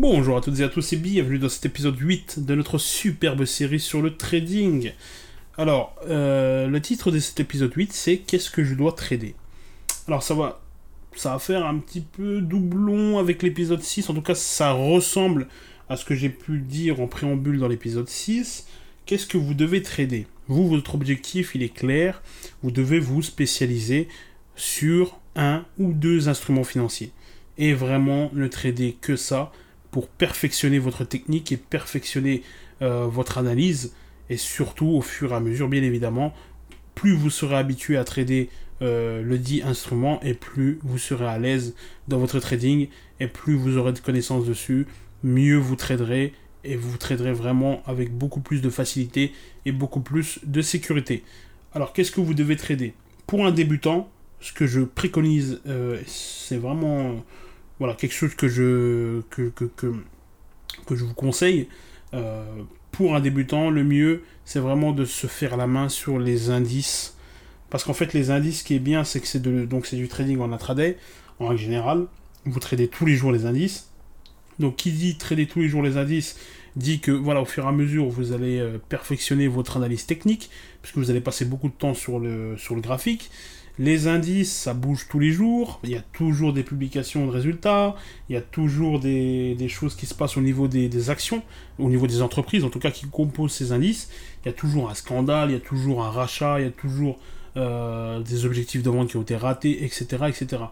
Bonjour à toutes et à tous et bienvenue dans cet épisode 8 de notre superbe série sur le trading. Alors, euh, le titre de cet épisode 8 c'est Qu'est-ce que je dois trader? Alors ça va, ça va faire un petit peu doublon avec l'épisode 6, en tout cas ça ressemble à ce que j'ai pu dire en préambule dans l'épisode 6. Qu'est-ce que vous devez trader? Vous, votre objectif il est clair, vous devez vous spécialiser sur un ou deux instruments financiers. Et vraiment ne trader que ça perfectionner votre technique et perfectionner euh, votre analyse. Et surtout, au fur et à mesure, bien évidemment, plus vous serez habitué à trader euh, le dit instrument et plus vous serez à l'aise dans votre trading et plus vous aurez de connaissances dessus, mieux vous traderez et vous traderez vraiment avec beaucoup plus de facilité et beaucoup plus de sécurité. Alors qu'est-ce que vous devez trader? Pour un débutant, ce que je préconise, euh, c'est vraiment voilà, quelque chose que je, vous conseille. Euh, pour un débutant, le mieux, c'est vraiment de se faire la main sur les indices. Parce qu'en fait, les indices, ce qui est bien, c'est que c'est donc c'est du trading en intraday, en règle générale. Vous tradez tous les jours les indices. Donc, qui dit trader tous les jours les indices, dit que voilà, au fur et à mesure, vous allez euh, perfectionner votre analyse technique, puisque vous allez passer beaucoup de temps sur le, sur le graphique. Les indices, ça bouge tous les jours. Il y a toujours des publications de résultats. Il y a toujours des, choses qui se passent au niveau des, actions, au niveau des entreprises, en tout cas, qui composent ces indices. Il y a toujours un scandale, il y a toujours un rachat, il y a toujours euh, des objectifs de vente qui ont été ratés, etc., etc.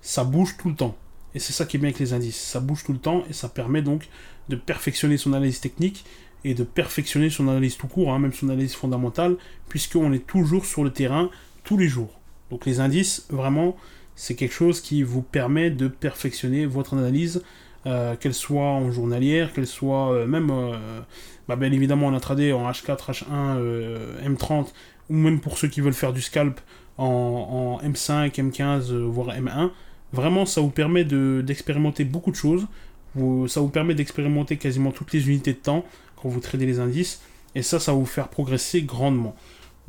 Ça bouge tout le temps. Et c'est ça qui est bien avec les indices. Ça bouge tout le temps et ça permet donc de perfectionner son analyse technique et de perfectionner son analyse tout court, hein, même son analyse fondamentale, puisqu'on est toujours sur le terrain tous les jours. Donc les indices, vraiment, c'est quelque chose qui vous permet de perfectionner votre analyse, euh, qu'elle soit en journalière, qu'elle soit euh, même, euh, bah, bien évidemment en intraday, en H4, H1, M30, ou même pour ceux qui veulent faire du scalp en, M5, M15, voire M1. Vraiment, ça vous permet d'expérimenter beaucoup de choses. ça vous permet d'expérimenter quasiment toutes les unités de temps quand vous tradez les indices. Et ça, ça va vous faire progresser grandement.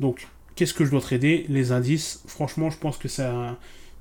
Donc, Qu'est-ce que je dois trader Les indices. Franchement, je pense que c'est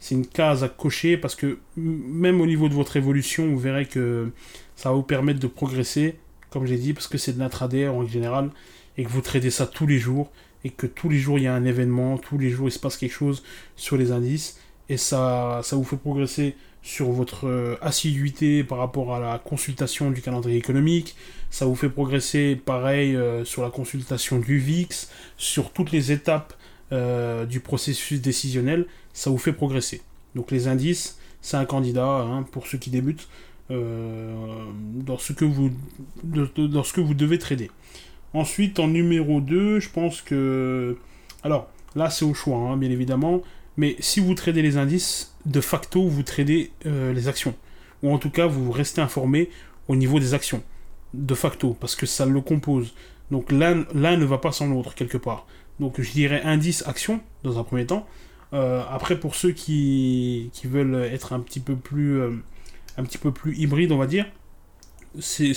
une case à cocher parce que même au niveau de votre évolution, vous verrez que ça va vous permettre de progresser, comme j'ai dit, parce que c'est de l'intraday en général et que vous tradez ça tous les jours et que tous les jours il y a un événement, tous les jours il se passe quelque chose sur les indices et ça, ça vous fait progresser sur votre euh, assiduité par rapport à la consultation du calendrier économique. Ça vous fait progresser pareil euh, sur la consultation du VIX, sur toutes les étapes euh, du processus décisionnel. Ça vous fait progresser. Donc les indices, c'est un candidat hein, pour ceux qui débutent que vous devez trader. Ensuite, en numéro 2, je pense que... Alors, là c'est au choix, hein, bien évidemment. Mais si vous tradez les indices, de facto, vous tradez euh, les actions. Ou en tout cas, vous restez informé au niveau des actions. De facto, parce que ça le compose. Donc l'un ne va pas sans l'autre, quelque part. Donc je dirais indice action, dans un premier temps. Euh, après, pour ceux qui, qui, veulent être un petit peu plus, euh, un petit peu plus hybride, on va dire, c'est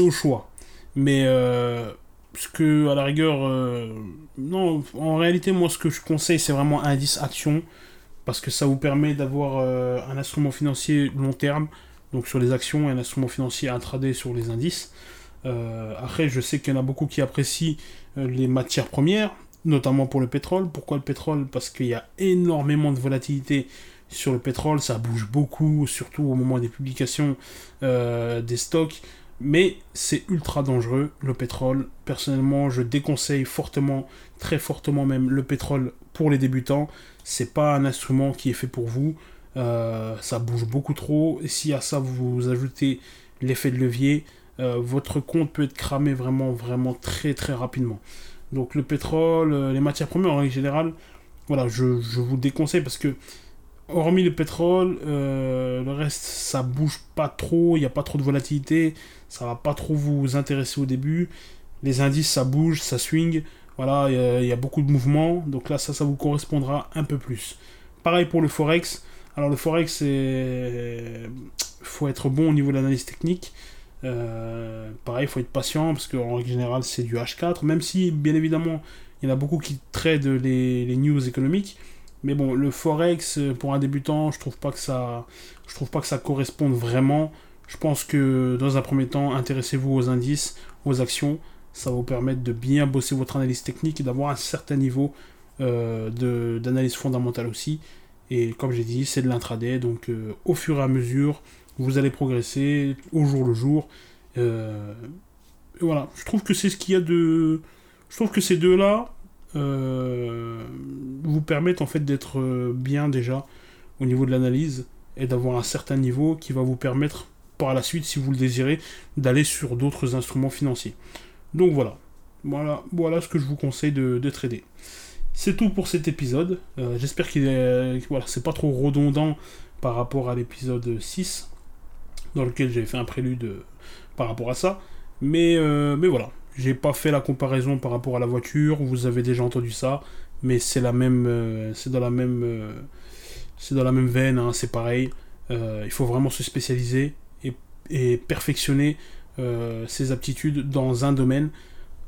au choix. Mais ce que, à la rigueur, euh, non, en réalité, moi, ce que je conseille, c'est vraiment indice action, parce que ça vous permet d'avoir euh, un instrument financier long terme, donc sur les actions, et un instrument financier intraday sur les indices. Euh, après, je sais qu'il y en a beaucoup qui apprécient les matières premières, notamment pour le pétrole. Pourquoi le pétrole? Parce qu'il y a énormément de volatilité sur le pétrole, ça bouge beaucoup, surtout au moment des publications des stocks mais c'est ultra dangereux le pétrole. Personnellement, je déconseille fortement, très fortement même, le pétrole pour les débutants. C'est pas un instrument qui est fait pour vous. Euh, ça bouge beaucoup trop. Et si à ça vous ajoutez l'effet de levier, euh, votre compte peut être cramé vraiment, vraiment très, très rapidement. Donc le pétrole, euh, les matières premières en général, voilà, je, je vous déconseille parce que hormis le pétrole, euh, le reste, ça bouge pas trop, il n'y a pas trop de volatilité, ça va pas trop vous intéresser au début. Les indices, ça bouge, ça swing, voilà, il y, a beaucoup de mouvements, donc là, ça, ça vous correspondra un peu plus. Pareil pour le Forex. Alors, le Forex, il faut être bon au niveau de l'analyse technique. Euh, pareil, il faut être patient, parce qu'en général, c'est du H4, même si, bien évidemment, il y en a beaucoup qui traitent les, les news économiques. Mais bon, le forex euh, pour un débutant, je trouve pas que ça, je trouve pas que ça corresponde vraiment. Je pense que dans un premier temps, intéressez-vous aux indices, aux actions. Ça va vous permettre de bien bosser votre analyse technique et d'avoir un certain niveau euh, d'analyse fondamentale aussi. Et comme j'ai dit, c'est de l'intraday, donc euh, au fur et à mesure, vous allez progresser au jour le jour. Voilà, je trouve que c'est ce qu'il y a de. Je trouve que ces deux-là vous permettent en fait d'être bien déjà au niveau de l'analyse et d'avoir un certain niveau qui va vous permettre par la suite, si vous le désirez, d'aller sur d'autres instruments financiers. Donc voilà. Voilà, voilà ce que je vous conseille de, trader. C'est tout pour cet épisode. Euh, j'espère qu'il est, voilà, c'est pas trop redondant par rapport à l'épisode 6, dans lequel j'avais fait un prélude euh, par rapport à ça. Mais, euh, mais voilà, j'ai pas fait la comparaison par rapport à la voiture. Vous avez déjà entendu ça, mais c'est la même, c'est dans la même, c'est dans la même veine. Hein, c'est pareil. il faut vraiment se spécialiser et perfectionner euh, ses aptitudes dans un domaine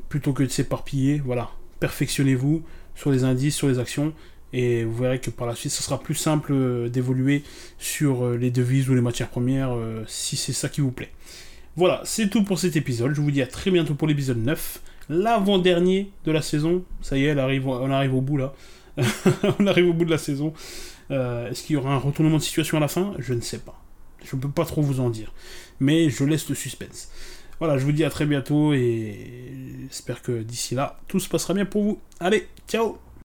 plutôt que de s'éparpiller. Voilà, perfectionnez-vous sur les indices, sur les actions, et vous verrez que par la suite, ce sera plus simple euh, d'évoluer sur euh, les devises ou les matières premières si c'est ça qui vous plaît. Voilà, c'est tout pour cet épisode. Je vous dis à très bientôt pour l'épisode 9, l'avant-dernier de la saison. Ça y est, on arrive au bout là. on arrive au bout de la saison. Est-ce qu'il y aura un retournement de situation à la fin? Je ne sais pas. Je ne peux pas trop vous en dire. Mais je laisse le suspense. Voilà, je vous dis à très bientôt et j'espère que d'ici là, tout se passera bien pour vous. Allez, ciao